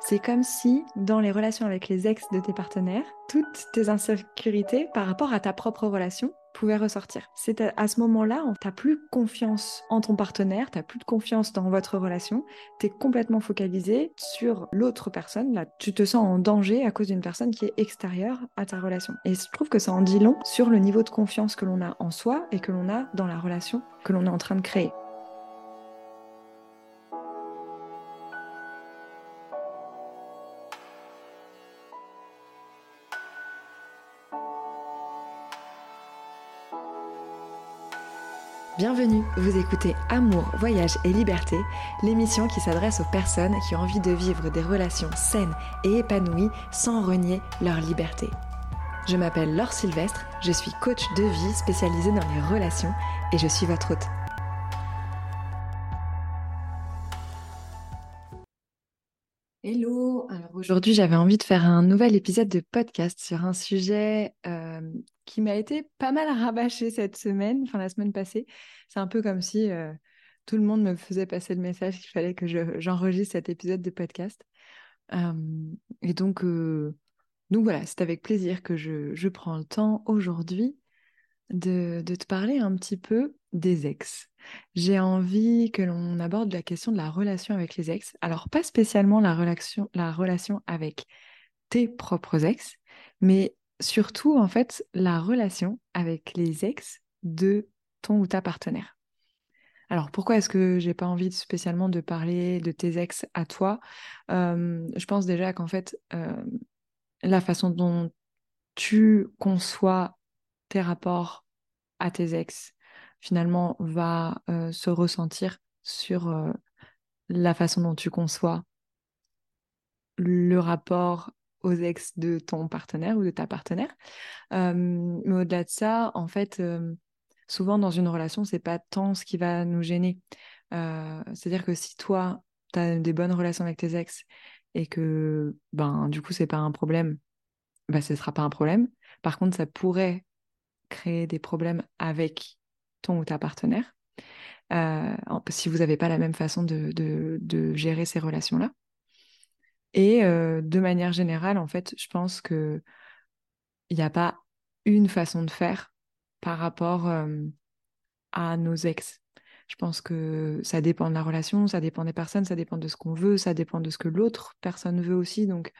C'est comme si, dans les relations avec les ex de tes partenaires, toutes tes insécurités par rapport à ta propre relation pouvaient ressortir. C'est à, ce moment-là, tu n'as plus confiance en ton partenaire, tu n'as plus de confiance dans votre relation, tu es complètement focalisé sur l'autre personne. Là, tu te sens en danger à cause d'une personne qui est extérieure à ta relation. Et je trouve que ça en dit long sur le niveau de confiance que l'on a en soi et que l'on a dans la relation que l'on est en train de créer. Bienvenue, vous écoutez Amour, Voyage et Liberté, l'émission qui s'adresse aux personnes qui ont envie de vivre des relations saines et épanouies sans renier leur liberté. Je m'appelle Laure Sylvestre, je suis coach de vie spécialisée dans les relations et je suis votre hôte. Aujourd'hui j'avais envie de faire un nouvel épisode de podcast sur un sujet qui m'a été pas mal rabâché cette semaine, enfin la semaine passée. C'est un peu comme si tout le monde me faisait passer le message qu'il fallait que j'enregistre cet épisode de podcast. Et donc, donc voilà, c'est avec plaisir que je prends le temps aujourd'hui de, te parler un petit peu des ex. J'ai envie que l'on aborde la question de la relation avec les ex. Alors, pas spécialement la relation, la relation avec tes propres ex, mais surtout, en fait, la relation avec les ex de ton ou ta partenaire. Alors, pourquoi est-ce que j'ai pas envie spécialement de parler de tes ex à toi? Je pense déjà qu'en fait, la façon dont tu conçois tes rapports à tes ex, finalement, va euh, se ressentir sur euh, la façon dont tu conçois le rapport aux ex de ton partenaire ou de ta partenaire. mais au-delà de ça, en fait, souvent dans une relation, c'est pas tant ce qui va nous gêner. C'est-à-dire que si toi, tu as des bonnes relations avec tes ex et que ben du coup c'est pas un problème, ben, ce sera pas un problème. Par contre, ça pourrait créer des problèmes avec ton ou ta partenaire, euh, si vous n'avez pas la même façon de, gérer ces relations-là. Et euh, de manière générale, en fait, je pense qu'il n'y a pas une façon de faire par rapport euh, à nos ex. Je pense que ça dépend de la relation, ça dépend des personnes, ça dépend de ce qu'on veut, ça dépend de ce que l'autre personne veut aussi. Donc,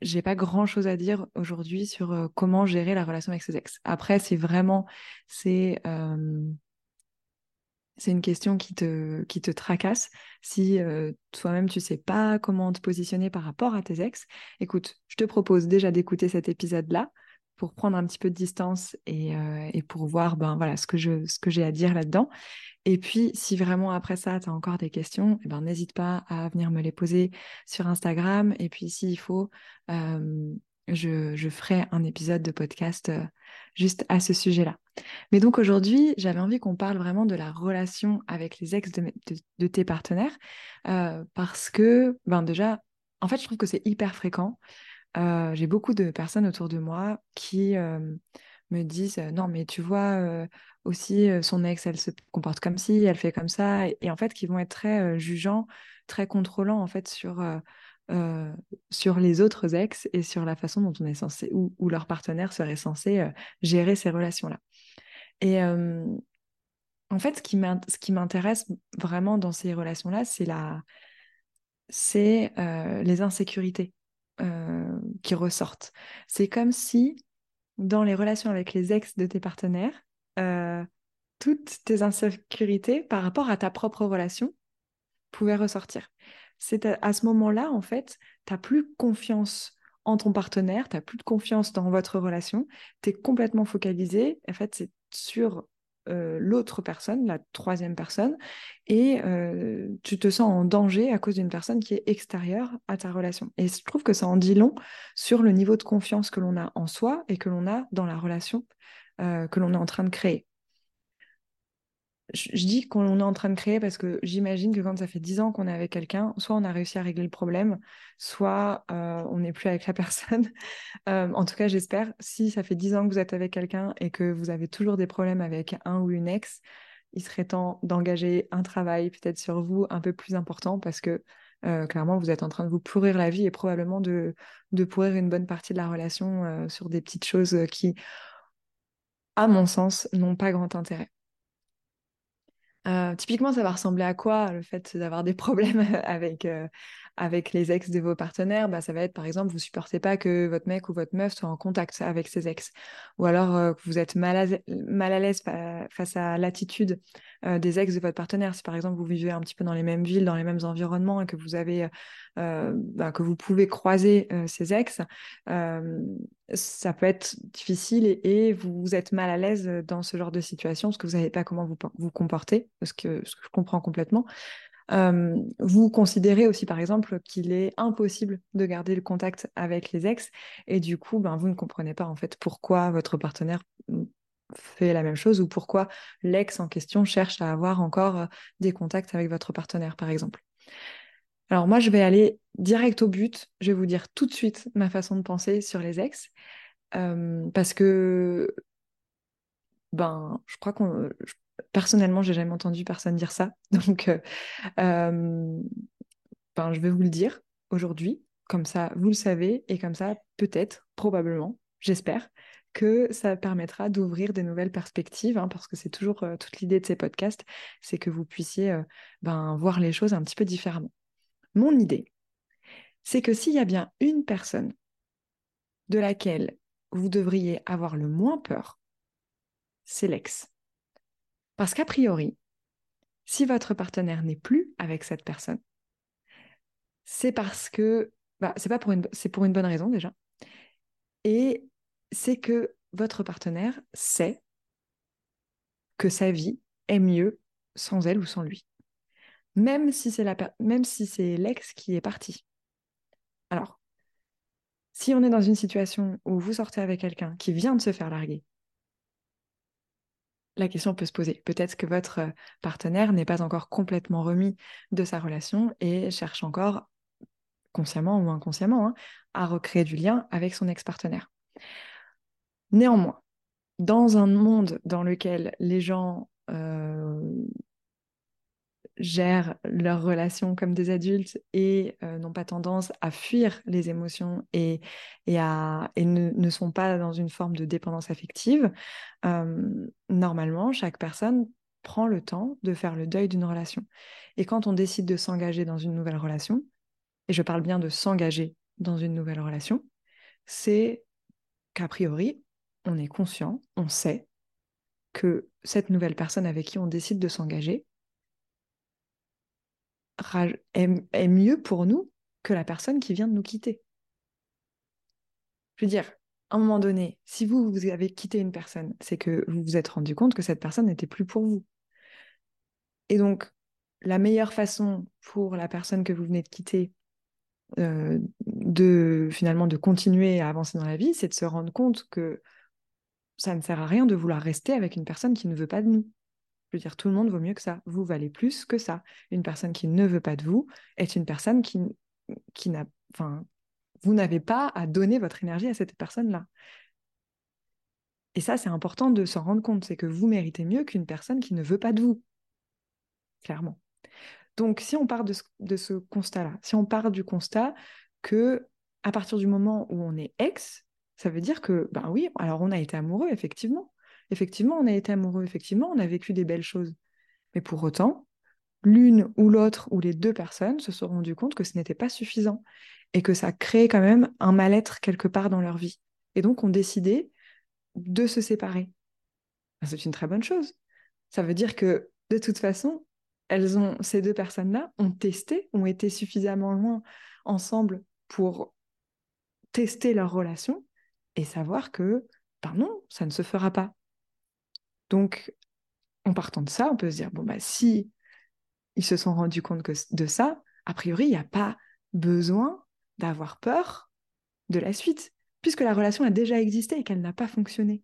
j'ai pas grand chose à dire aujourd'hui sur comment gérer la relation avec ses ex. Après, si vraiment c'est c'est une question qui te, qui te tracasse, si toi-même tu sais pas comment te positionner par rapport à tes ex, écoute, je te propose déjà d'écouter cet épisode-là pour prendre un petit peu de distance et, et pour voir ben, voilà, ce que j'ai à dire là-dedans. Et puis, si vraiment après ça, tu as encore des questions, eh ben, n'hésite pas à venir me les poser sur Instagram. Et puis, s'il faut, je, ferai un épisode de podcast juste à ce sujet-là. Mais donc aujourd'hui, j'avais envie qu'on parle vraiment de la relation avec les ex de, tes partenaires. parce que, ben déjà, en fait, je trouve que c'est hyper fréquent. J'ai beaucoup de personnes autour de moi qui me disent non mais tu vois aussi son ex elle se comporte comme ci elle fait comme ça et, en fait qui vont être très jugeants très contrôlants en fait sur sur les autres ex et sur la façon dont on est censé ou, leur partenaire serait censé gérer ces relations là et en fait ce qui m'intéresse vraiment dans ces relations là c'est la c'est les insécurités qui ressortent c'est comme si dans les relations avec les ex de tes partenaires, euh, toutes tes insécurités par rapport à ta propre relation pouvaient ressortir. C'est à, ce moment-là, en fait, tu n'as plus confiance en ton partenaire, tu n'as plus de confiance dans votre relation, tu es complètement focalisé, en fait, c'est sur euh, l'autre personne, la troisième personne, et euh, tu te sens en danger à cause d'une personne qui est extérieure à ta relation. Et je trouve que ça en dit long sur le niveau de confiance que l'on a en soi et que l'on a dans la relation euh, que l'on est en train de créer je, dis qu'on est en train de créer parce que j'imagine que quand ça fait dix ans qu'on est avec quelqu'un, soit on a réussi à régler le problème, soit euh, on n'est plus avec la personne. Euh, en tout cas, j'espère, si ça fait dix ans que vous êtes avec quelqu'un et que vous avez toujours des problèmes avec un ou une ex, il serait temps d'engager un travail peut-être sur vous un peu plus important parce que clairement, vous êtes en train de vous pourrir la vie et probablement de pourrir une bonne partie de la relation sur des petites choses qui, à mon sens, n'ont pas grand intérêt. Typiquement, ça va ressembler à quoi le fait d'avoir des problèmes avec, avec les ex de vos partenaires, bah, ça va être par exemple, vous supportez pas que votre mec ou votre meuf soit en contact avec ses ex, ou alors euh, que vous êtes mal à, l'aise face à l'attitude euh, des ex de votre partenaire. Si par exemple vous vivez un petit peu dans les mêmes villes, dans les mêmes environnements et que vous avez, euh, bah, que vous pouvez croiser ces ex, ça peut être difficile et, vous, êtes mal à l'aise dans ce genre de situation parce que vous savez pas comment vous vous comporter, ce que, ce que je comprends complètement vous considérez aussi, par exemple, qu'il est impossible de garder le contact avec les ex, et du coup, ben, vous ne comprenez pas en fait pourquoi votre partenaire mmh, fait la même chose ou pourquoi l'ex en question cherche à avoir encore des contacts avec votre partenaire, par exemple. Alors moi, je vais aller direct au but. Je vais vous dire tout de suite ma façon de penser sur les ex, parce que ben, je crois qu'on, personnellement, j'ai jamais entendu personne dire ça. Donc, euh, euh, ben, je vais vous le dire aujourd'hui. Comme ça, vous le savez. Et comme ça, peut-être, probablement, j'espère, que ça permettra d'ouvrir des nouvelles perspectives, hein, parce que c'est toujours euh, toute l'idée de ces podcasts, c'est que vous puissiez ben, voir les choses un petit peu différemment. Mon idée, c'est que s'il y a bien une personne de laquelle vous devriez avoir le moins peur, c'est l'ex. Parce qu'a priori, si votre partenaire n'est plus avec cette personne, c'est parce que bah, c'est pour une bonne raison déjà. Et c'est que votre partenaire sait que sa vie est mieux sans elle ou sans lui. Même si c'est l'ex qui est parti. Alors, si on est dans une situation où vous sortez avec quelqu'un qui vient de se faire larguer la question peut se poser. Peut-être que votre euh, partenaire n'est pas encore complètement remis de sa relation et cherche encore, consciemment ou inconsciemment, hein, à recréer du lien avec son ex-partenaire. Néanmoins, dans un monde dans lequel les gens euh, gèrent leurs relations comme des adultes et euh, n'ont pas tendance à fuir les émotions et, et, à, et ne, sont pas dans une forme de dépendance affective, normalement, chaque personne prend le temps de faire le deuil d'une relation. Et quand on décide de s'engager dans une nouvelle relation, et je parle bien de s'engager dans une nouvelle relation, c'est qu'a priori, on est conscient, on sait que cette nouvelle personne avec qui on décide de s'engager, est, mieux pour nous que la personne qui vient de nous quitter. Je veux dire, à un moment donné, si vous, vous avez quitté une personne, c'est que vous vous êtes rendu compte que cette personne n'était plus pour vous. Et donc, la meilleure façon pour la personne que vous venez de quitter euh, de finalement de continuer à avancer dans la vie, c'est de se rendre compte que ça ne sert à rien de vouloir rester avec une personne qui ne veut pas de nous. Veux dire, tout le monde vaut mieux que ça. Vous valez plus que ça. Une personne qui ne veut pas de vous est une personne qui, qui n'a. Enfin, vous n'avez pas à donner votre énergie à cette personne-là. Et ça, c'est important de s'en rendre compte. C'est que vous méritez mieux qu'une personne qui ne veut pas de vous. Clairement. Donc, si on part de ce, de ce constat-là, si on part du constat que à partir du moment où on est ex, ça veut dire que, ben oui, alors on a été amoureux, effectivement. Effectivement, on a été amoureux, effectivement, on a vécu des belles choses. Mais pour autant, l'une ou l'autre ou les deux personnes se sont rendues compte que ce n'était pas suffisant et que ça créait quand même un mal-être quelque part dans leur vie. Et donc ont décidé de se séparer. Ben, c'est une très bonne chose. Ça veut dire que de toute façon, elles ont, ces deux personnes-là ont testé, ont été suffisamment loin ensemble pour tester leur relation et savoir que, ben non, ça ne se fera pas. Donc, en partant de ça, on peut se dire, bon, bah, si ils se sont rendus compte de ça, a priori, il n'y a pas besoin d'avoir peur de la suite, puisque la relation a déjà existé et qu'elle n'a pas fonctionné.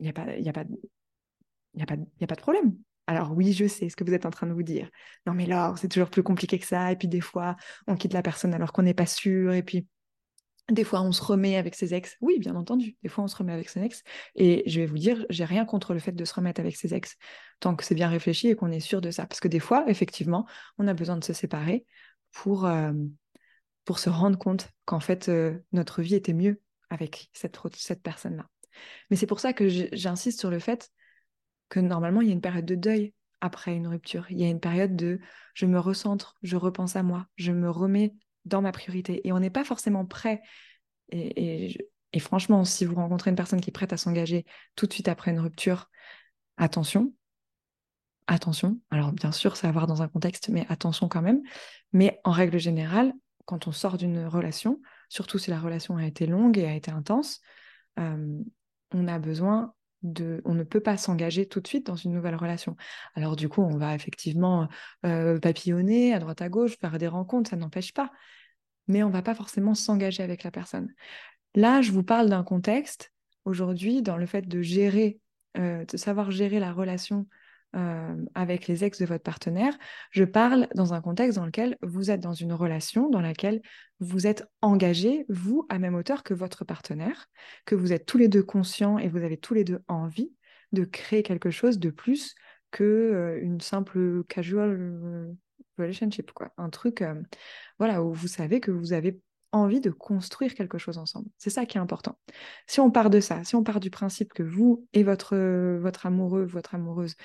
Il n'y a, pas, de problème. Alors oui, je sais ce que vous êtes en train de vous dire. Non mais là, c'est toujours plus compliqué que ça. Et puis des fois, on quitte la personne alors qu'on n'est pas sûr. Et puis Des fois, on se remet avec ses ex. Oui, bien entendu. Des fois, on se remet avec ses ex. Et je vais vous dire, j'ai rien contre le fait de se remettre avec ses ex, tant que c'est bien réfléchi et qu'on est sûr de ça. Parce que des fois, effectivement, on a besoin de se séparer pour, euh, pour se rendre compte qu'en fait, euh, notre vie était mieux avec cette, cette personne-là. Mais c'est pour ça que j'insiste sur le fait que normalement, il y a une période de deuil après une rupture. Il y a une période de je me recentre, je repense à moi, je me remets dans ma priorité. Et on n'est pas forcément prêt. Et, franchement, si vous rencontrez une personne qui est prête à s'engager tout de suite après une rupture, attention. Attention. Alors, bien sûr, ça va avoir dans un contexte, mais attention quand même. Mais en règle générale, quand on sort d'une relation, surtout si la relation a été longue et a été intense, euh, on a besoin on ne peut pas s'engager tout de suite dans une nouvelle relation. Alors du coup, on va effectivement euh, papillonner à droite à gauche, faire des rencontres, ça n'empêche pas, mais on va pas forcément s'engager avec la personne. Là, je vous parle d'un contexte aujourd'hui dans le fait de gérer, euh, de savoir gérer la relation avec les ex de votre partenaire. Je parle dans un contexte dans lequel vous êtes dans une relation dans laquelle vous êtes engagé, vous, à même hauteur que votre partenaire, que vous êtes tous les deux conscients et vous avez tous les deux envie de créer quelque chose de plus que euh, une simple casual relationship, quoi. Un truc, voilà, où vous savez que vous avez envie de construire quelque chose ensemble. C'est ça qui est important. Si on part de ça, si on part du principe que vous et votre, votre amoureux, votre amoureuse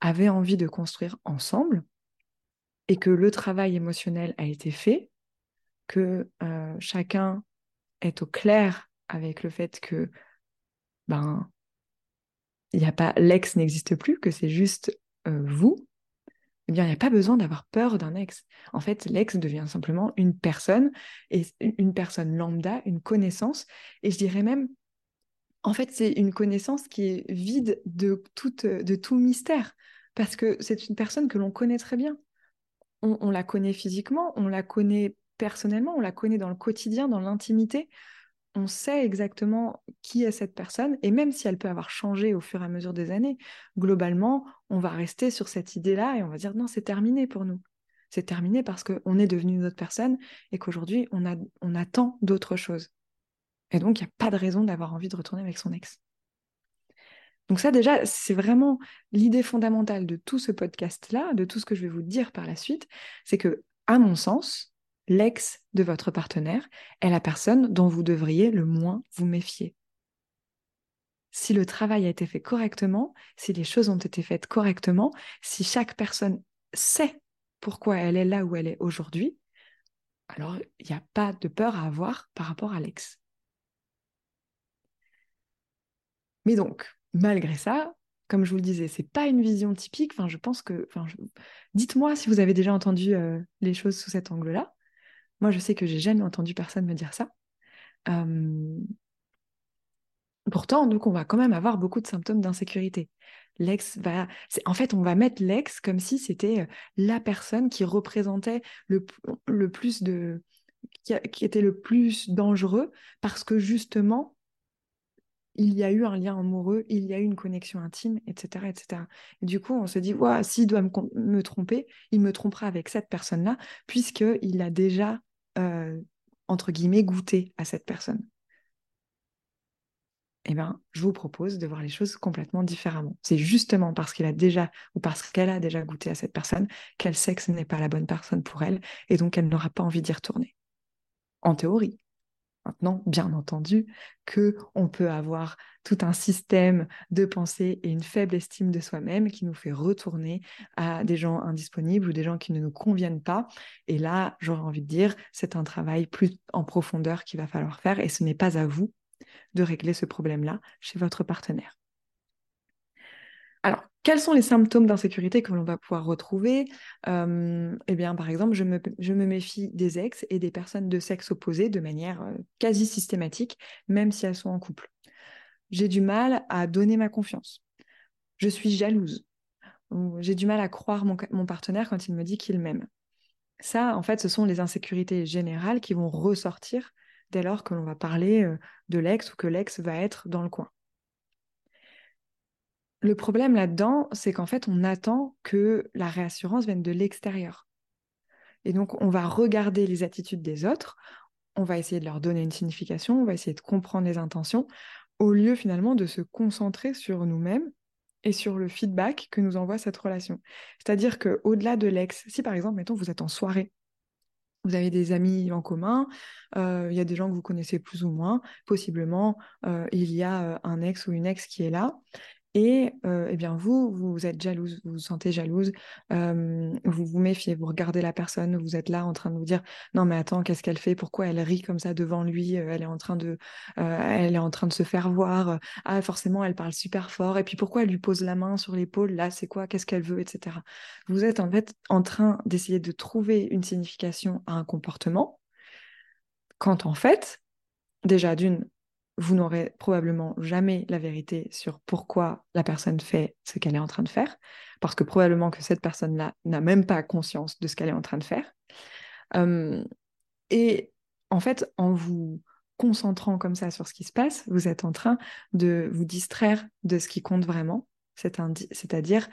avaient envie de construire ensemble et que le travail émotionnel a été fait, que euh, chacun est au clair avec le fait que ben il a pas l'ex n'existe plus, que c'est juste euh, vous, eh bien, il n'y a pas besoin d'avoir peur d'un ex. En fait, l'ex devient simplement une personne, et une personne lambda, une connaissance, et je dirais même, en fait, c'est une connaissance qui est vide de, de tout mystère parce que c'est une personne que l'on connaît très bien. On, la connaît physiquement, on la connaît personnellement, on la connaît dans le quotidien, dans l'intimité. On sait exactement qui est cette personne, et même si elle peut avoir changé au fur et à mesure des années, globalement, on va rester sur cette idée-là et on va dire non, c'est terminé pour nous. C'est terminé parce qu'on est devenu une autre personne et qu'aujourd'hui, on attend d'autres choses. Et donc, il n'y a pas de raison d'avoir envie de retourner avec son ex. Donc ça déjà, c'est vraiment l'idée fondamentale de tout ce podcast-là, de tout ce que je vais vous dire par la suite, c'est que, à mon sens, l'ex de votre partenaire est la personne dont vous devriez le moins vous méfier. Si le travail a été fait correctement, si les choses ont été faites correctement, si chaque personne sait pourquoi elle est là où elle est aujourd'hui, alors il n'y a pas de peur à avoir par rapport à l'ex. Mais donc, malgré ça, comme je vous le disais, c'est pas une vision typique. Enfin, je pense que, enfin, dites-moi si vous avez déjà entendu euh, les choses sous cet angle-là. Moi, je sais que j'ai jamais entendu personne me dire ça. Pourtant, donc, on va quand même avoir beaucoup de symptômes d'insécurité. L'ex va, en fait, on va mettre l'ex comme si c'était euh, la personne qui représentait le, le plus de, qui était le plus dangereux parce que justement, il y a eu un lien amoureux, il y a eu une connexion intime, etc. etc. Et du coup, on se dit, s'il doit me, tromper, il me trompera avec cette personne-là, puisqu'il a déjà, euh, entre guillemets, goûté à cette personne. Eh bien, je vous propose de voir les choses complètement différemment. C'est justement parce qu'il a déjà, ou parce qu'elle a déjà goûté à cette personne, qu'elle sait que ce n'est pas la bonne personne pour elle, et donc elle n'aura pas envie d'y retourner. En théorie. Maintenant, bien entendu, que on peut avoir tout un système de pensée et une faible estime de soi-même qui nous fait retourner à des gens indisponibles ou des gens qui ne nous conviennent pas. Et là, j'aurais envie de dire, c'est un travail plus en profondeur qu'il va falloir faire et ce n'est pas à vous de régler ce problème-là chez votre partenaire. Alors, quels sont les symptômes d'insécurité que l'on va pouvoir retrouver? Eh bien, par exemple, je me, méfie des ex et des personnes de sexe opposé de manière quasi systématique, même si elles sont en couple. J'ai du mal à donner ma confiance. Je suis jalouse. J'ai du mal à croire mon, mon partenaire quand il me dit qu'il m'aime. Ça, en fait, ce sont les insécurités générales qui vont ressortir dès lors que l'on va parler de l'ex ou que l'ex va être dans le coin. Le problème là-dedans, c'est qu'en fait, on attend que la réassurance vienne de l'extérieur. Et donc, on va regarder les attitudes des autres, on va essayer de leur donner une signification, on va essayer de comprendre les intentions, au lieu finalement de se concentrer sur nous-mêmes et sur le feedback que nous envoie cette relation. C'est-à-dire que au-delà de l'ex, si par exemple, mettons, vous êtes en soirée, vous avez des amis en commun, euh, il y a des gens que vous connaissez plus ou moins, possiblement euh, il y a euh, un ex ou une ex qui est là, et eh bien vous, vous êtes jalouse, vous vous sentez jalouse, vous vous méfiez, vous regardez la personne, vous êtes là en train de vous dire non mais attends qu'est-ce qu'elle fait, pourquoi elle rit comme ça devant lui, elle est en train de, elle est en train de se faire voir, ah forcément elle parle super fort. Et puis pourquoi elle lui pose la main sur l'épaule, là c'est quoi, qu'est-ce qu'elle veut, etc. Vous êtes en fait en train d'essayer de trouver une signification à un comportement quand en fait déjà d'une vous n'aurez probablement jamais la vérité sur pourquoi la personne fait ce qu'elle est en train de faire, parce que probablement que cette personne-là n'a même pas conscience de ce qu'elle est en train de faire. et en fait, en vous concentrant comme ça sur ce qui se passe, vous êtes en train de vous distraire de ce qui compte vraiment, c'est-à-dire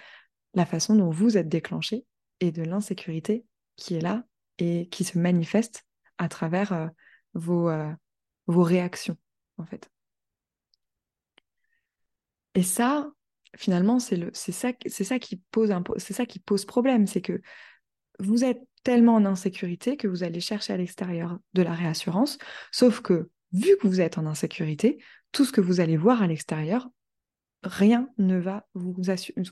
la façon dont vous êtes déclenché et de l'insécurité qui est là et qui se manifeste à travers euh, euh, vos réactions en fait. Et ça, finalement, c'est ça, ça qui pose c'est ça qui pose problème, c'est que vous êtes tellement en insécurité que vous allez chercher à l'extérieur de la réassurance, sauf que vu que vous êtes en insécurité, tout ce que vous allez voir à l'extérieur rien ne va vous,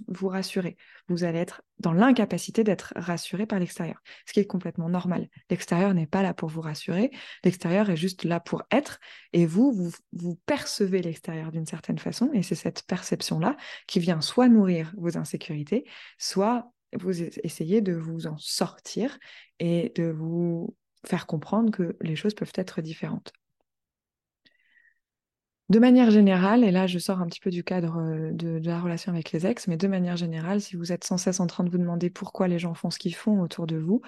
vous rassurer. Vous allez être dans l'incapacité d'être rassuré par l'extérieur, ce qui est complètement normal. L'extérieur n'est pas là pour vous rassurer, l'extérieur est juste là pour être, et vous, vous, percevez l'extérieur d'une certaine façon, et c'est cette perception-là qui vient soit nourrir vos insécurités, soit vous essayez de vous en sortir et de vous faire comprendre que les choses peuvent être différentes. De manière générale, et là je sors un petit peu du cadre euh, de, la relation avec les ex, mais de manière générale, si vous êtes sans cesse en train de vous demander pourquoi les gens font ce qu'ils font autour de vous,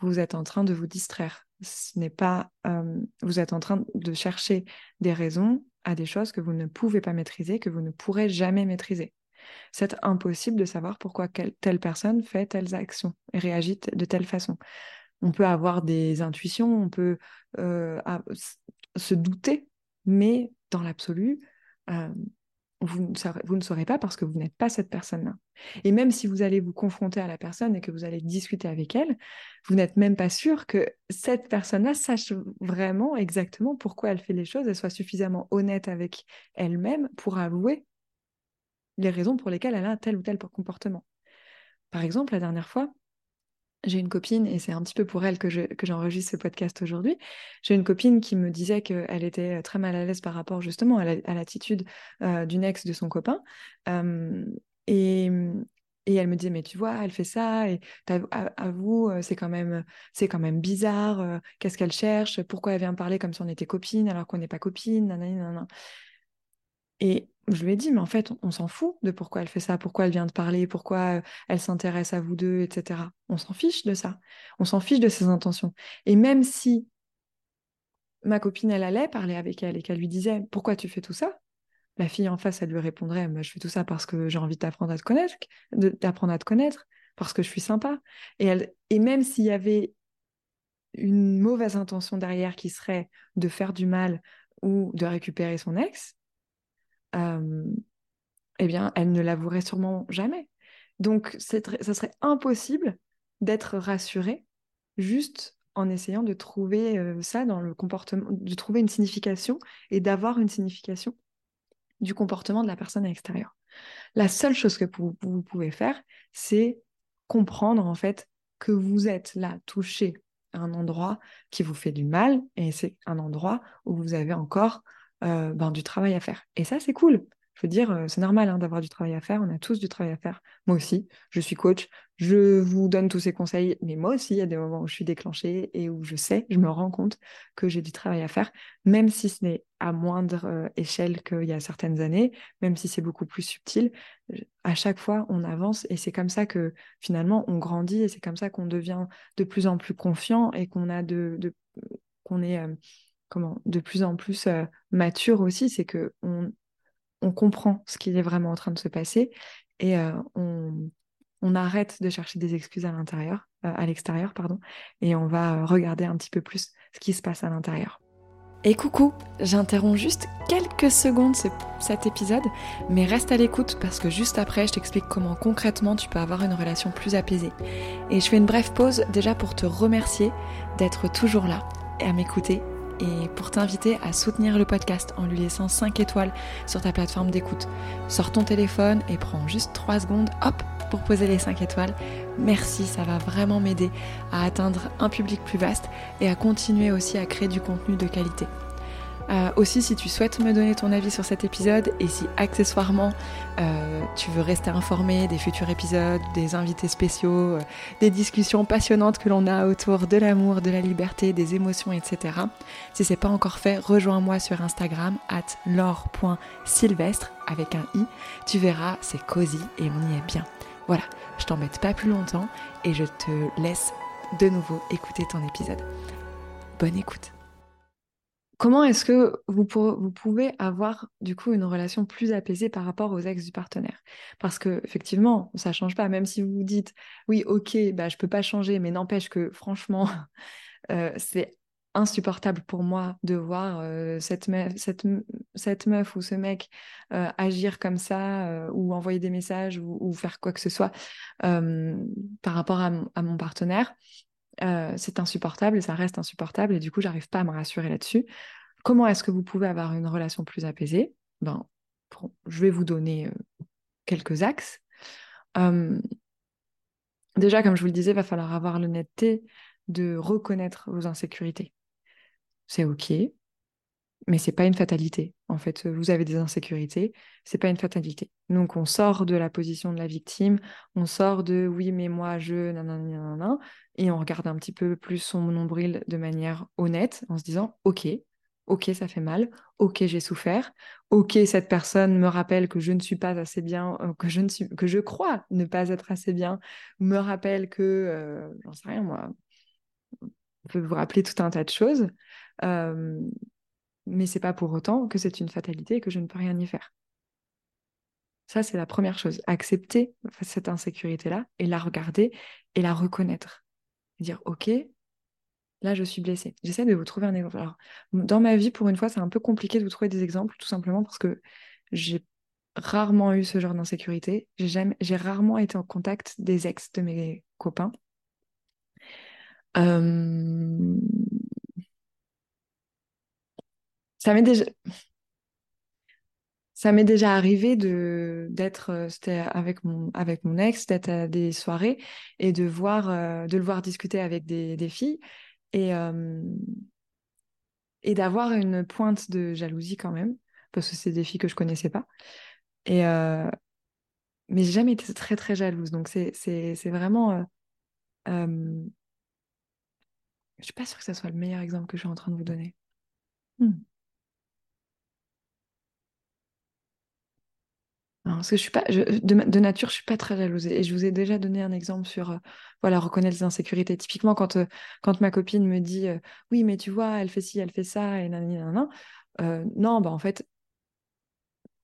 vous êtes en train de vous distraire. Ce n'est pas, euh, vous êtes en train de chercher des raisons à des choses que vous ne pouvez pas maîtriser, que vous ne pourrez jamais maîtriser. C'est impossible de savoir pourquoi telle personne fait telles actions et réagit de telle façon. On peut avoir des intuitions, on peut euh, se douter, mais dans l'absolu, euh, vous, ne saurez, pas parce que vous n'êtes pas cette personne-là. Et même si vous allez vous confronter à la personne et que vous allez discuter avec elle, vous n'êtes même pas sûr que cette personne-là sache vraiment exactement pourquoi elle fait les choses et soit suffisamment honnête avec elle-même pour avouer les raisons pour lesquelles elle a tel ou tel comportement. Par exemple, la dernière fois, j'ai une copine, et c'est un petit peu pour elle que, j'enregistre ce podcast aujourd'hui, j'ai une copine qui me disait qu'elle était très mal à l'aise par rapport justement à l'attitude euh, d'une ex de son copain. et, elle me disait, mais tu vois, elle fait ça, et avoue, euh, c'est quand même, c'est quand même bizarre, euh, qu'est-ce qu'elle cherche, pourquoi elle vient parler comme si on était copine alors qu'on n'est pas copine, nanana, Et je lui ai dit, mais en fait, on, s'en fout de pourquoi elle fait ça, pourquoi elle vient de parler, pourquoi euh, elle s'intéresse à vous deux, etc. On s'en fiche de ça. On s'en fiche de ses intentions. Et même si ma copine, elle allait parler avec elle et qu'elle lui disait, pourquoi tu fais tout ça? La fille en face, elle lui répondrait, je fais tout ça parce que j'ai envie d'apprendre à te connaître, à te connaître, parce que je suis sympa. Et même s'il y avait une mauvaise intention derrière qui serait de faire du mal ou de récupérer son ex, eh bien, elle ne l'avouerait sûrement jamais. Donc, ça serait impossible d'être rassurée juste en essayant de trouver ça dans le comportement, de trouver une signification et d'avoir une signification du comportement de la personne à l'extérieur. La seule chose que vous, vous pouvez faire, c'est comprendre en fait que vous êtes là touché à un endroit qui vous fait du mal et c'est un endroit où vous avez encore euh, ben, du travail à faire. Et ça, c'est cool. Je veux dire, euh, c'est normal hein, d'avoir du travail à faire. On a tous du travail à faire. Moi aussi, je suis coach. Je vous donne tous ces conseils. Mais moi aussi, il y a des moments où je suis déclenchée et où je sais, je me rends compte que j'ai du travail à faire, même si ce n'est à moindre euh, échelle qu'il y a certaines années, même si c'est beaucoup plus subtil. À chaque fois, on avance et c'est comme ça que finalement, on grandit et c'est comme ça qu'on devient de plus en plus confiant et qu'on a de, qu'on est comment, de plus en plus euh, mature aussi, c'est que on, comprend ce qui est vraiment en train de se passer et euh, on, arrête de chercher des excuses à l'intérieur à l'extérieur, pardon, et on va regarder un petit peu plus ce qui se passe à l'intérieur. Et coucou, j'interromps juste quelques secondes cet épisode, mais reste à l'écoute parce que juste après, je t'explique comment concrètement tu peux avoir une relation plus apaisée. Et je fais une brève pause déjà pour te remercier d'être toujours là et à m'écouter et pour t'inviter à soutenir le podcast en lui laissant 5 étoiles sur ta plateforme d'écoute. Sors ton téléphone et prends juste 3 secondes, hop, pour poser les 5 étoiles. Merci, ça va vraiment m'aider à atteindre un public plus vaste et à continuer aussi à créer du contenu de qualité. Euh, aussi, si tu souhaites me donner ton avis sur cet épisode et si accessoirement euh, tu veux rester informé des futurs épisodes, des invités spéciaux, euh, des discussions passionnantes que l'on a autour de l'amour, de la liberté, des émotions, etc. Si c'est pas encore fait, rejoins-moi sur Instagram at laure.sylvestre avec un i. Tu verras, c'est cosy et on y est bien. Voilà, je t'embête pas plus longtemps et je te laisse de nouveau écouter ton épisode. Bonne écoute. Comment est-ce que vous, pouvez avoir du coup une relation plus apaisée par rapport aux ex du partenaire? Parce que effectivement, ça change pas. Même si vous vous dites, oui, ok, bah je peux pas changer, mais n'empêche que franchement, euh, c'est insupportable pour moi de voir euh, cette, meuf, ou ce mec euh, agir comme ça ou envoyer des messages ou, faire quoi que ce soit par rapport à, mon partenaire. C'est insupportable ça reste insupportable et du coup j'arrive pas à me rassurer là-dessus. Comment est-ce que vous pouvez avoir une relation plus apaisée? Ben, Je vais vous donner quelques axes. déjà, comme je vous le disais, va falloir avoir l'honnêteté de reconnaître vos insécurités c'est ok, mais c'est pas une fatalité. En fait, vous avez des insécurités, c'est pas une fatalité. Donc on sort de la position de la victime, on sort de oui mais moi je nanana, et on regarde un petit peu plus son nombril de manière honnête en se disant ok, ok ça fait mal, ok j'ai souffert, ok cette personne me rappelle que je ne suis pas assez bien, euh, que je ne suis, que je crois ne pas être assez bien, me rappelle que euh, j'en sais rien moi, on peut vous rappeler tout un tas de choses. Euh, mais c'est pas pour autant que c'est une fatalité et que je ne peux rien y faire. Ça, c'est la première chose. Accepter cette insécurité-là et la regarder et la reconnaître. dire, OK, là, je suis blessée. J'essaie de vous trouver un exemple. Alors, dans ma vie, pour une fois, c'est un peu compliqué de vous trouver des exemples, tout simplement parce que j'ai rarement eu ce genre d'insécurité. J'ai rarement été en contact des ex de mes copains. Ça m'est déjà. Ça m'est déjà arrivé de d'être euh, c'était avec mon avec mon ex d'être à des soirées et de voir euh, de le voir discuter avec des, filles et euh, et d'avoir une pointe de jalousie quand même parce que c'est des filles que je connaissais pas et mais j'ai jamais été très très jalouse donc c'est c'est vraiment je suis pas sûre que ce soit le meilleur exemple que je suis en train de vous donner. Hmm. Parce que je suis pas, de, nature, je suis pas très jalouse. Et je vous ai déjà donné un exemple sur, euh, voilà, reconnaître les insécurités. Typiquement, quand, euh, ma copine me dit, euh, oui, mais tu vois, elle fait ci, elle fait ça, et nanana, non, bah en fait,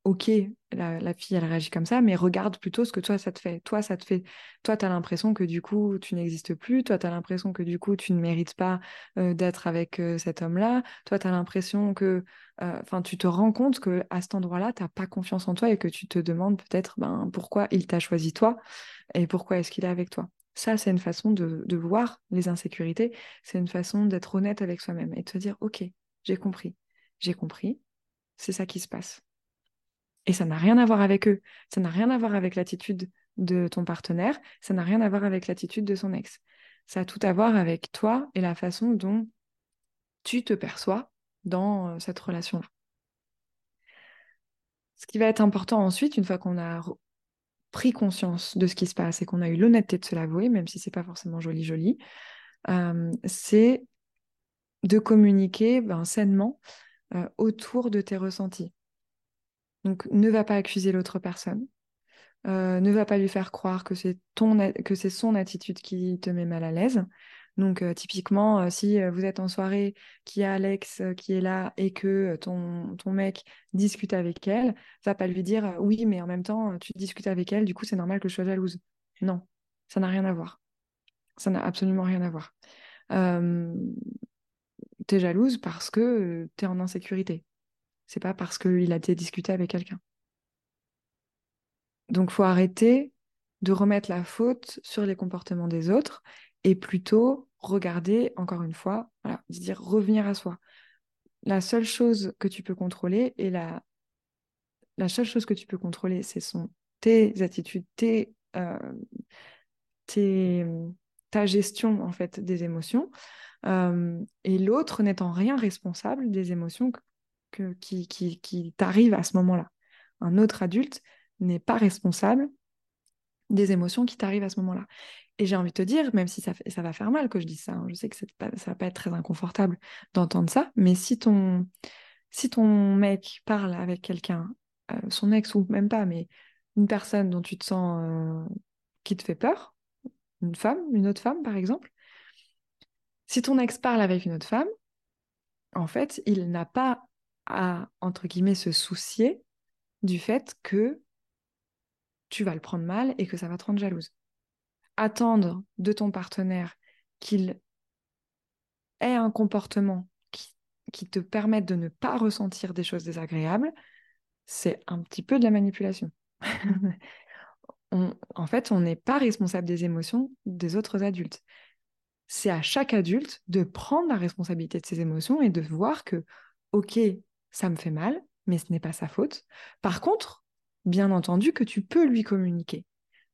ok, la, fille, elle réagit comme ça, mais regarde plutôt ce que toi, ça te fait. Toi, ça te fait. Toi, tu as l'impression que du coup, tu n'existes plus. Toi, tu as l'impression que du coup, tu ne mérites pas euh, d'être avec euh, cet homme-là. Toi, tu as l'impression que. Euh, enfin, tu te rends compte que à cet endroit-là, tu n'as pas confiance en toi et que tu te demandes peut-être ben, pourquoi il t'a choisi toi et pourquoi est-ce qu'il est avec toi. Ça, c'est une façon de, voir les insécurités. C'est une façon d'être honnête avec soi-même et de se dire Ok, j'ai compris. J'ai compris. C'est ça qui se passe et ça n'a rien à voir avec eux. Ça n'a rien à voir avec l'attitude de ton partenaire. Ça n'a rien à voir avec l'attitude de son ex. Ça a tout à voir avec toi et la façon dont tu te perçois dans euh, cette relation-là. Ce qui va être important ensuite, une fois qu'on a pris conscience de ce qui se passe et qu'on a eu l'honnêteté de se l'avouer, même si c'est pas forcément joli joli, euh, c'est de communiquer ben, sainement euh, autour de tes ressentis. Donc ne va pas accuser l'autre personne. Euh, ne va pas lui faire croire que c'est ton que c'est son attitude qui te met mal à l'aise. Donc euh, typiquement, euh, si vous êtes en soirée, qu'il y a Alex qui est là et que ton, ton mec discute avec elle, va pas lui dire oui, mais en même temps tu discutes avec elle, du coup c'est normal que je sois jalouse. Non, ça n'a rien à voir. Ça n'a absolument rien à voir. Euh, tu es jalouse parce que tu es en insécurité. C'est pas parce qu'il a été discuté avec quelqu'un. Donc, faut arrêter de remettre la faute sur les comportements des autres et plutôt regarder, encore une fois, voilà, dire revenir à soi. La seule chose que tu peux contrôler et la, la seule chose que tu peux contrôler, ce sont tes attitudes, tes, euh, ta gestion en fait des émotions. Euh, et l'autre n'étant rien responsable des émotions qui, t'arrivent à ce moment-là. Un autre adulte n'est pas responsable des émotions qui t'arrivent à ce moment-là. Et j'ai envie de te dire, même si ça, va faire mal que je dise ça, hein, je sais que ça va pas être très inconfortable d'entendre ça, mais si ton, si ton mec parle avec quelqu'un, euh, son ex ou même pas, mais une personne dont tu te sens euh, qui te fait peur, une femme, une autre femme par exemple, si ton ex parle avec une autre femme, en fait, il n'a pas à, entre guillemets, se soucier du fait que tu vas le prendre mal et que ça va te rendre jalouse. Attendre de ton partenaire qu'il ait un comportement qui, te permette de ne pas ressentir des choses désagréables, c'est un petit peu de la manipulation. en fait, on n'est pas responsable des émotions des autres adultes. C'est à chaque adulte de prendre la responsabilité de ses émotions et de voir que, ok, ça me fait mal, mais ce n'est pas sa faute. Par contre, bien entendu que tu peux lui communiquer.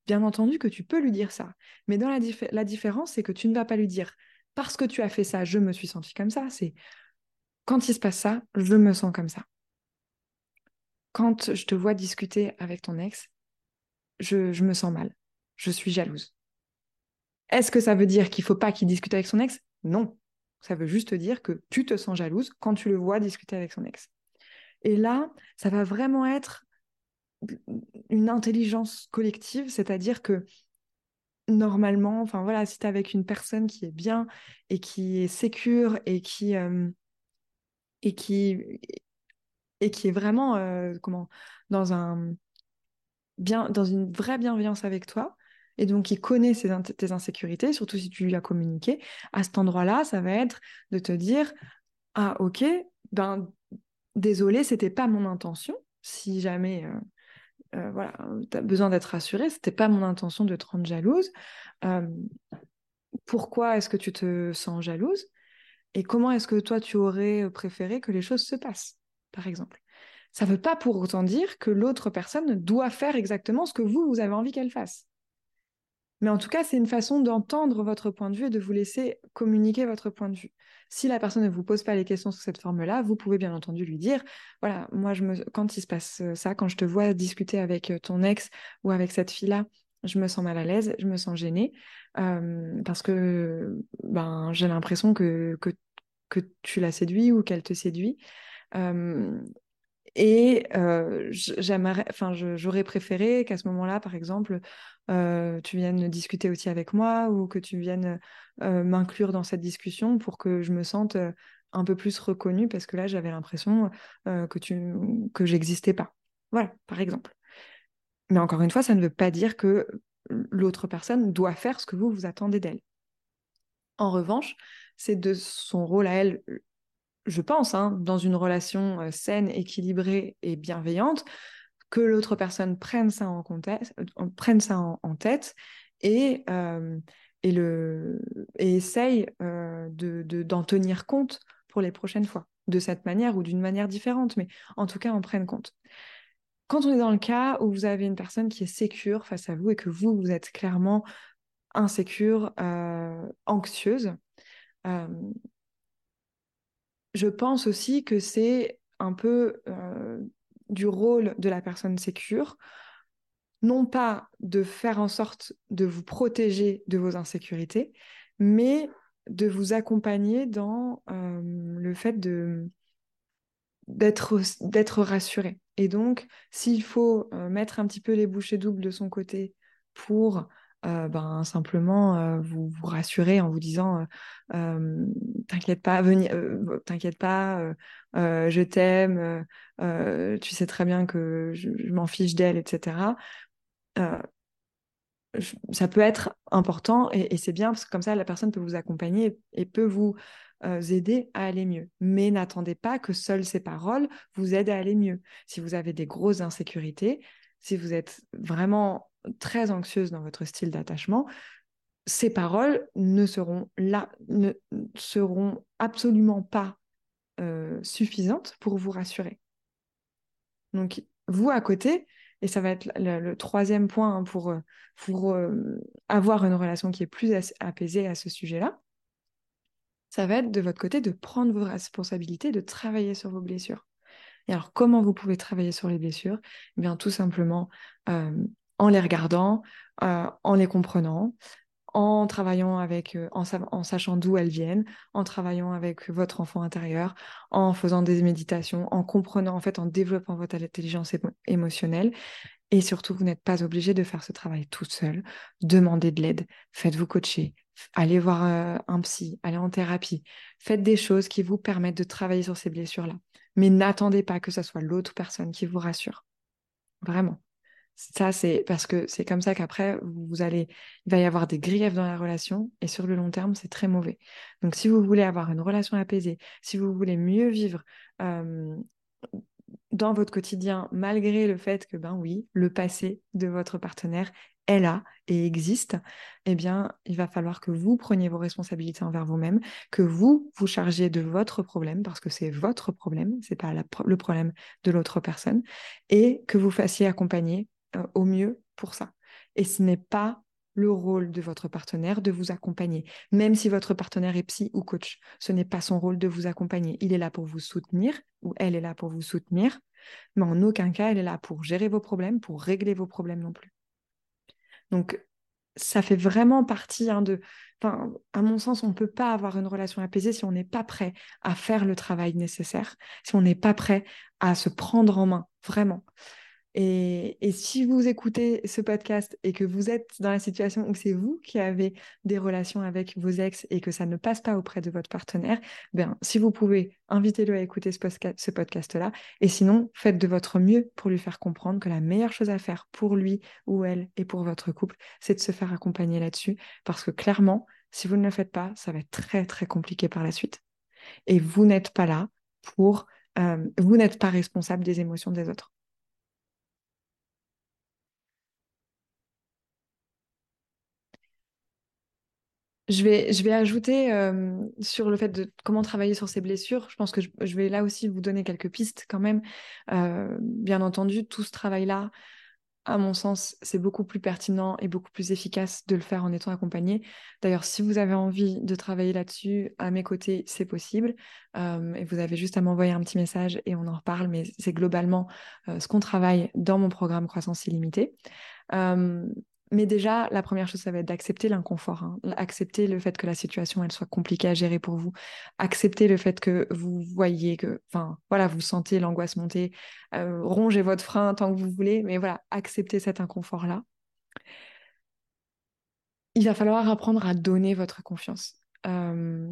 Bien entendu que tu peux lui dire ça. Mais dans la, différence, c'est que tu ne vas pas lui dire parce que tu as fait ça, je me suis sentie comme ça. C'est quand il se passe ça, je me sens comme ça. Quand je te vois discuter avec ton ex, je, je me sens mal. Je suis jalouse. Est-ce que ça veut dire qu'il faut pas qu'il discute avec son ex? Non. Ça veut juste dire que tu te sens jalouse quand tu le vois discuter avec son ex. Et là, ça va vraiment être une intelligence collective, c'est-à-dire que normalement, enfin voilà, si tu es avec une personne qui est bien et qui est sécure et qui euh, et qui et qui est vraiment euh, comment dans un bien dans une vraie bienveillance avec toi et donc qui connaît tes insécurités, surtout si tu lui as communiqué, à cet endroit-là, ça va être de te dire ah ok, ben désolé, c'était pas mon intention. Si jamais euh, euh, voilà, tu as besoin d'être rassuré, c'était pas mon intention de te rendre jalouse. Euh, pourquoi est-ce que tu te sens jalouse? Et comment est-ce que toi tu aurais préféré que les choses se passent, par exemple Ça ne veut pas pour autant dire que l'autre personne doit faire exactement ce que vous, vous avez envie qu'elle fasse. Mais en tout cas, c'est une façon d'entendre votre point de vue et de vous laisser communiquer votre point de vue. Si la personne ne vous pose pas les questions sous cette forme-là, vous pouvez bien entendu lui dire, voilà, moi, je me... quand il se passe euh, ça, quand je te vois discuter avec euh, ton ex ou avec cette fille-là, je me sens mal à l'aise, je me sens gênée, euh, parce que ben, j'ai l'impression que, que, que, tu la séduis ou qu'elle te séduit. Et j'aurais préféré qu'à ce moment-là, par exemple, tu viennes discuter aussi avec moi ou que tu viennes m'inclure dans cette discussion pour que je me sente un peu plus reconnue parce que là, j'avais l'impression que tu que j'existais pas. Voilà, par exemple. Mais encore une fois, ça ne veut pas dire que l'autre personne doit faire ce que vous vous attendez d'elle. En revanche, c'est de son rôle à elle je pense, hein, dans une relation saine, équilibrée et bienveillante, que l'autre personne prenne ça en, en, tête et, et, essaye de, d'en tenir compte pour les prochaines fois, de cette manière ou d'une manière différente, mais en tout cas en prenne compte. Quand on est dans le cas où vous avez une personne qui est sécure face à vous et que vous, vous êtes clairement insécure, anxieuse, je pense aussi que c'est un peu euh, du rôle de la personne sécure, non pas de faire en sorte de vous protéger de vos insécurités, mais de vous accompagner dans euh, le fait d'être rassuré. Et donc, s'il faut euh, mettre un petit peu les bouchées doubles de son côté pour euh, ben, simplement euh, vous, vous rassurer en vous disant euh, t'inquiète pas, t'inquiète pas, je t'aime, tu sais très bien que je, m'en fiche d'elle, etc. ça peut être important et, c'est bien parce que comme ça, la personne peut vous accompagner et, peut vous aider à aller mieux. Mais n'attendez pas que seules ces paroles vous aident à aller mieux. Si vous avez des grosses insécurités, si vous êtes vraiment très anxieuse dans votre style d'attachement, ces paroles ne seront là, ne seront absolument pas suffisantes pour vous rassurer. Donc, vous à côté, et ça va être le, troisième point hein, pour, pour avoir une relation qui est plus apaisée à ce sujet-là, ça va être de votre côté de prendre vos responsabilités, de travailler sur vos blessures. Et alors, comment vous pouvez travailler sur les blessures? Eh bien, tout simplement en les regardant, en les comprenant, en travaillant avec, euh, en, sachant d'où elles viennent, en travaillant avec votre enfant intérieur, en faisant des méditations, en comprenant, en fait, en développant votre intelligence émotionnelle. Et surtout, vous n'êtes pas obligé de faire ce travail tout seul. Demandez de l'aide, faites-vous coacher, allez voir euh, un psy, allez en thérapie. Faites des choses qui vous permettent de travailler sur ces blessures-là. Mais n'attendez pas que ce soit l'autre personne qui vous rassure. Vraiment. Ça, c'est parce que c'est comme ça qu'après, vous allez, il va y avoir des griefs dans la relation et sur le long terme, c'est très mauvais. Donc, si vous voulez avoir une relation apaisée, si vous voulez mieux vivre dans votre quotidien, malgré le fait que, ben oui, le passé de votre partenaire est là et existe, eh bien, il va falloir que vous preniez vos responsabilités envers vous-même, que vous vous chargiez de votre problème, parce que c'est votre problème, c'est pas le problème de l'autre personne, et que vous fassiez accompagner euh, au mieux pour ça. Et ce n'est pas le rôle de votre partenaire de vous accompagner. Même si votre partenaire est psy ou coach, ce n'est pas son rôle de vous accompagner. Il est là pour vous soutenir, ou elle est là pour vous soutenir, mais en aucun cas, elle est là pour gérer vos problèmes, pour régler vos problèmes non plus. Donc, ça fait vraiment partie hein, de... À mon sens, on ne peut pas avoir une relation apaisée si on n'est pas prêt à faire le travail nécessaire, si on n'est pas prêt à se prendre en main, vraiment. Et, si vous écoutez ce podcast et que vous êtes dans la situation où c'est vous qui avez des relations avec vos ex et que ça ne passe pas auprès de votre partenaire, ben, si vous pouvez, invitez-le à écouter ce, podcast-là. Et sinon, faites de votre mieux pour lui faire comprendre que la meilleure chose à faire pour lui ou elle et pour votre couple, c'est de se faire accompagner là-dessus. Parce que clairement, si vous ne le faites pas, ça va être très, très compliqué par la suite. Et vous n'êtes pas là pour... Euh, vous n'êtes pas responsable des émotions des autres. Je vais, ajouter euh, sur le fait de comment travailler sur ces blessures. Je pense que je, vais là aussi vous donner quelques pistes quand même. Euh, bien entendu, tout ce travail-là, à mon sens, c'est beaucoup plus pertinent et beaucoup plus efficace de le faire en étant accompagné. D'ailleurs, si vous avez envie de travailler là-dessus, à mes côtés, c'est possible. Euh, et vous avez juste à m'envoyer un petit message et on en reparle. Mais c'est globalement ce qu'on travaille dans mon programme Croissance illimitée. Mais déjà, la première chose, ça va être d'accepter l'inconfort, hein. accepter le fait que la situation, elle soit compliquée à gérer pour vous, accepter le fait que vous voyez que, enfin, voilà, vous sentez l'angoisse monter, euh, rongez votre frein tant que vous voulez, mais voilà, accepter cet inconfort-là. Il va falloir apprendre à donner votre confiance. Euh,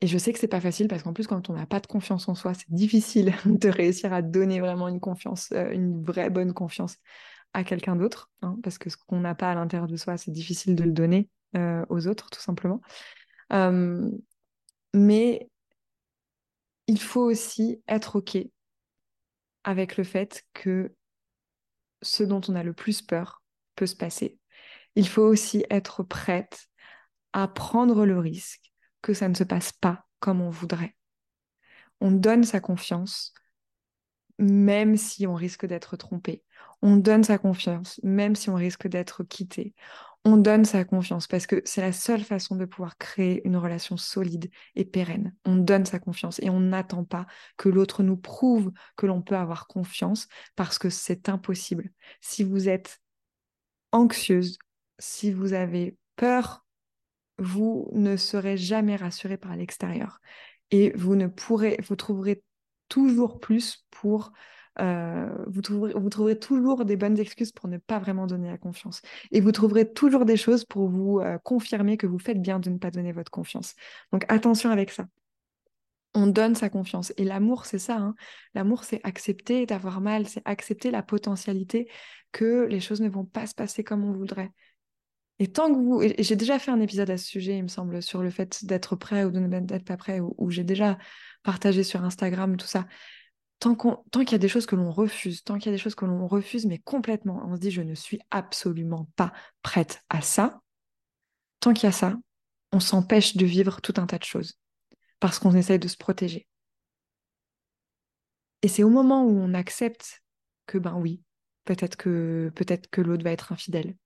et je sais que c'est pas facile parce qu'en plus, quand on n'a pas de confiance en soi, c'est difficile de réussir à donner vraiment une confiance, euh, une vraie bonne confiance à quelqu'un d'autre, hein, parce que ce qu'on n'a pas à l'intérieur de soi, c'est difficile de le donner euh, aux autres, tout simplement. mais il faut aussi être OK avec le fait que ce dont on a le plus peur peut se passer. Il faut aussi être prête à prendre le risque que ça ne se passe pas comme on voudrait. On donne sa confiance, même si on risque d'être trompé. On donne sa confiance, même si on risque d'être quitté. On donne sa confiance parce que c'est la seule façon de pouvoir créer une relation solide et pérenne. On donne sa confiance et on n'attend pas que l'autre nous prouve que l'on peut avoir confiance parce que c'est impossible. Si vous êtes anxieuse, si vous avez peur, vous ne serez jamais rassuré par l'extérieur et vous ne pourrez, vous trouverez toujours plus pour... Euh, vous, trouverez, toujours des bonnes excuses pour ne pas vraiment donner la confiance. Et vous trouverez toujours des choses pour vous euh, confirmer que vous faites bien de ne pas donner votre confiance. Donc attention avec ça. On donne sa confiance. Et l'amour, c'est ça. Hein. L'amour, c'est accepter d'avoir mal, c'est accepter la potentialité que les choses ne vont pas se passer comme on voudrait, Et tant que vous, j'ai déjà fait un épisode à ce sujet, il me semble, sur le fait d'être prêt ou d'être pas prêt, où, j'ai déjà partagé sur Instagram tout ça. Tant qu'il y a des choses que l'on refuse, tant qu'il y a des choses que l'on refuse, mais complètement, on se dit je ne suis absolument pas prête à ça. Tant qu'il y a ça, on s'empêche de vivre tout un tas de choses parce qu'on essaye de se protéger. Et c'est au moment où on accepte que ben oui, peut-être que l'autre va être infidèle,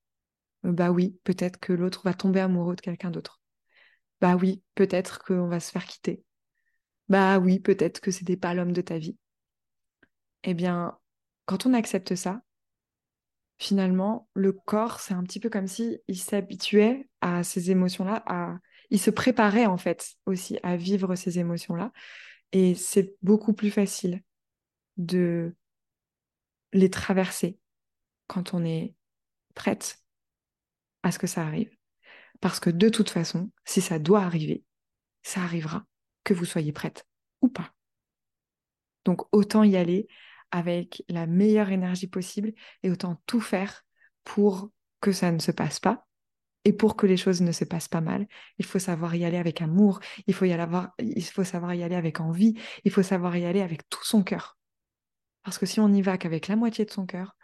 bah oui, peut-être que l'autre va tomber amoureux de quelqu'un d'autre. Bah oui, peut-être qu'on va se faire quitter. Bah oui, peut-être que c'était pas l'homme de ta vie. Eh bien, quand on accepte ça, finalement, le corps, c'est un petit peu comme si il s'habituait à ces émotions-là, à... il se préparait en fait aussi à vivre ces émotions-là. Et c'est beaucoup plus facile de les traverser quand on est prête à ce que ça arrive. Parce que de toute façon, si ça doit arriver, ça arrivera, que vous soyez prête ou pas. Donc autant y aller avec la meilleure énergie possible et autant tout faire pour que ça ne se passe pas et pour que les choses ne se passent pas mal. Il faut savoir y aller avec amour, il faut, savoir y aller avec envie, il faut savoir y aller avec tout son cœur. Parce que si on n'y va qu'avec la moitié de son cœur,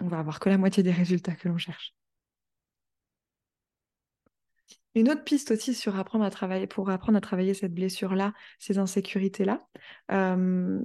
on va avoir que la moitié des résultats que l'on cherche. Une autre piste aussi sur apprendre à travailler, pour apprendre à travailler cette blessure-là, ces insécurités-là, euh,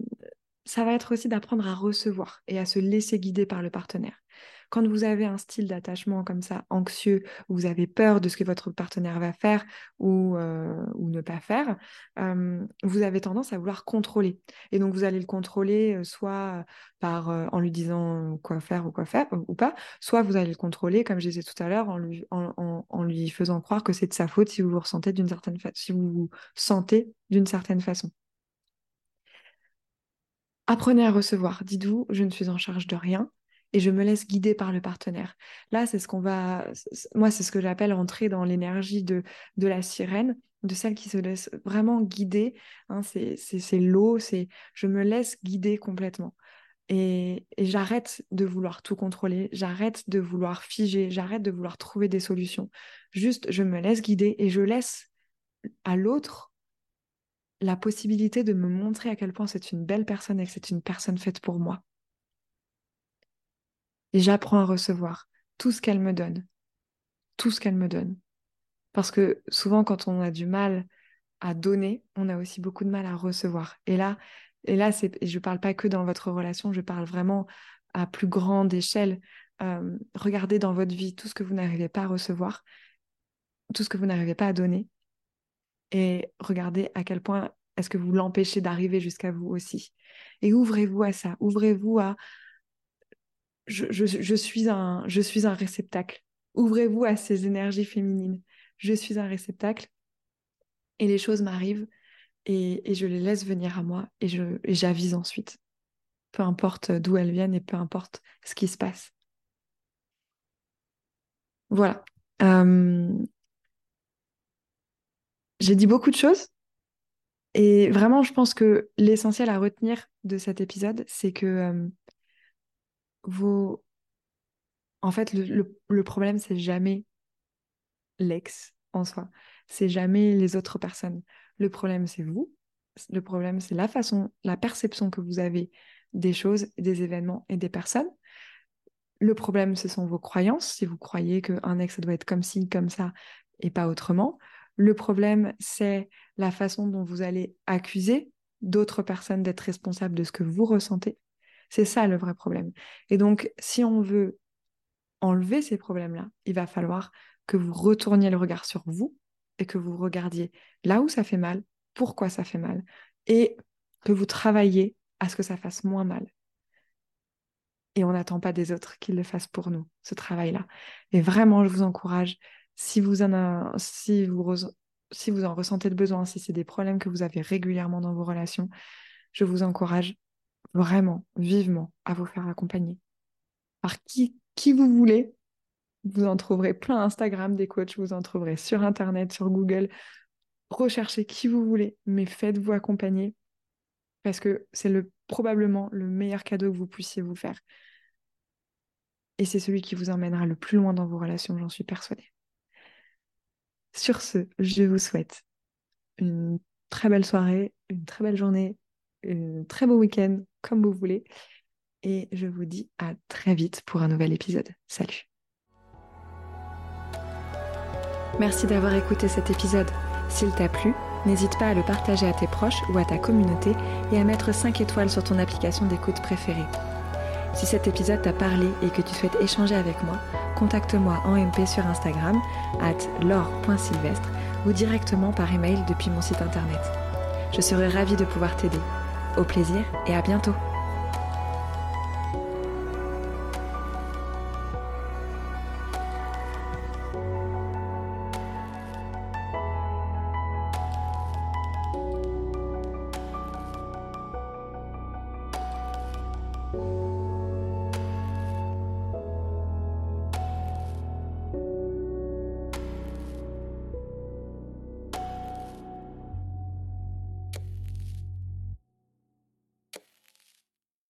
ça va être aussi d'apprendre à recevoir et à se laisser guider par le partenaire. Quand vous avez un style d'attachement comme ça, anxieux, où vous avez peur de ce que votre partenaire va faire ou, euh, ou ne pas faire, euh, vous avez tendance à vouloir contrôler. Et donc, vous allez le contrôler euh, soit par, en lui disant quoi faire ou quoi faire ou pas, soit vous allez le contrôler, comme je disais tout à l'heure, en lui, en, lui faisant croire que c'est de sa faute si vous vous ressentez d'une certaine si vous vous sentez d'une certaine façon. Apprenez à recevoir. Dites-vous, je ne suis en charge de rien et je me laisse guider par le partenaire. Là, c'est ce qu'on va. Moi, c'est ce que j'appelle entrer dans l'énergie de, de la sirène, de celle qui se laisse vraiment guider. Hein, c'est l'eau, c'est je me laisse guider complètement. Et, et j'arrête de vouloir tout contrôler, j'arrête de vouloir figer, j'arrête de vouloir trouver des solutions. Juste, je me laisse guider et je laisse à l'autre la possibilité de me montrer à quel point c'est une belle personne et que c'est une personne faite pour moi. Et j'apprends à recevoir tout ce qu'elle me donne. Tout ce qu'elle me donne. Parce que souvent, quand on a du mal à donner, on a aussi beaucoup de mal à recevoir. Et là, et je ne parle pas que dans votre relation, je parle vraiment à plus grande échelle. Euh, regardez dans votre vie tout ce que vous n'arrivez pas à recevoir, tout ce que vous n'arrivez pas à donner. Et regardez à quel point est-ce que vous l'empêchez d'arriver jusqu'à vous aussi. Et ouvrez-vous à ça, ouvrez-vous à je, suis un, je suis un réceptacle. Ouvrez-vous à ces énergies féminines. Je suis un réceptacle et les choses m'arrivent et, je les laisse venir à moi et j'avise ensuite. Peu importe d'où elles viennent et peu importe ce qui se passe. Voilà. Euh, j'ai dit beaucoup de choses et vraiment, je pense que l'essentiel à retenir de cet épisode, c'est que euh, vos... En fait, le, le, problème, c'est jamais l'ex en soi. C'est jamais les autres personnes. Le problème, c'est vous. Le problème, c'est la façon, la perception que vous avez des choses, des événements et des personnes. Le problème, ce sont vos croyances. Si vous croyez qu'un ex doit être comme ci, comme ça et pas autrement. Le problème, c'est la façon dont vous allez accuser d'autres personnes d'être responsables de ce que vous ressentez. C'est ça le vrai problème. Et donc, si on veut enlever ces problèmes-là, il va falloir que vous retourniez le regard sur vous et que vous regardiez là où ça fait mal, pourquoi ça fait mal, et que vous travailliez à ce que ça fasse moins mal. Et on n'attend pas des autres qu'ils le fassent pour nous, ce travail-là. Et vraiment, je vous encourage, si vous en, si vous, si vous en ressentez le besoin, si c'est des problèmes que vous avez régulièrement dans vos relations, je vous encourage vraiment, vivement, à vous faire accompagner par qui, qui vous voulez. Vous en trouverez plein Instagram des coachs, vous en trouverez sur Internet, sur Google. Recherchez qui vous voulez, mais faites-vous accompagner parce que c'est le, probablement le meilleur cadeau que vous puissiez vous faire. Et c'est celui qui vous emmènera le plus loin dans vos relations, j'en suis persuadée. Sur ce, je vous souhaite une très belle soirée, une très belle journée, un très beau week-end, comme vous voulez. Et je vous dis à très vite pour un nouvel épisode. Salut Merci d'avoir écouté cet épisode. S'il t'a plu, n'hésite pas à le partager à tes proches ou à ta communauté et à mettre 5 étoiles sur ton application d'écoute préférée. Si cet épisode t'a parlé et que tu souhaites échanger avec moi, contacte-moi en MP sur Instagram, at laure.sylvestre ou directement par email depuis mon site internet. Je serai ravie de pouvoir t'aider. Au plaisir et à bientôt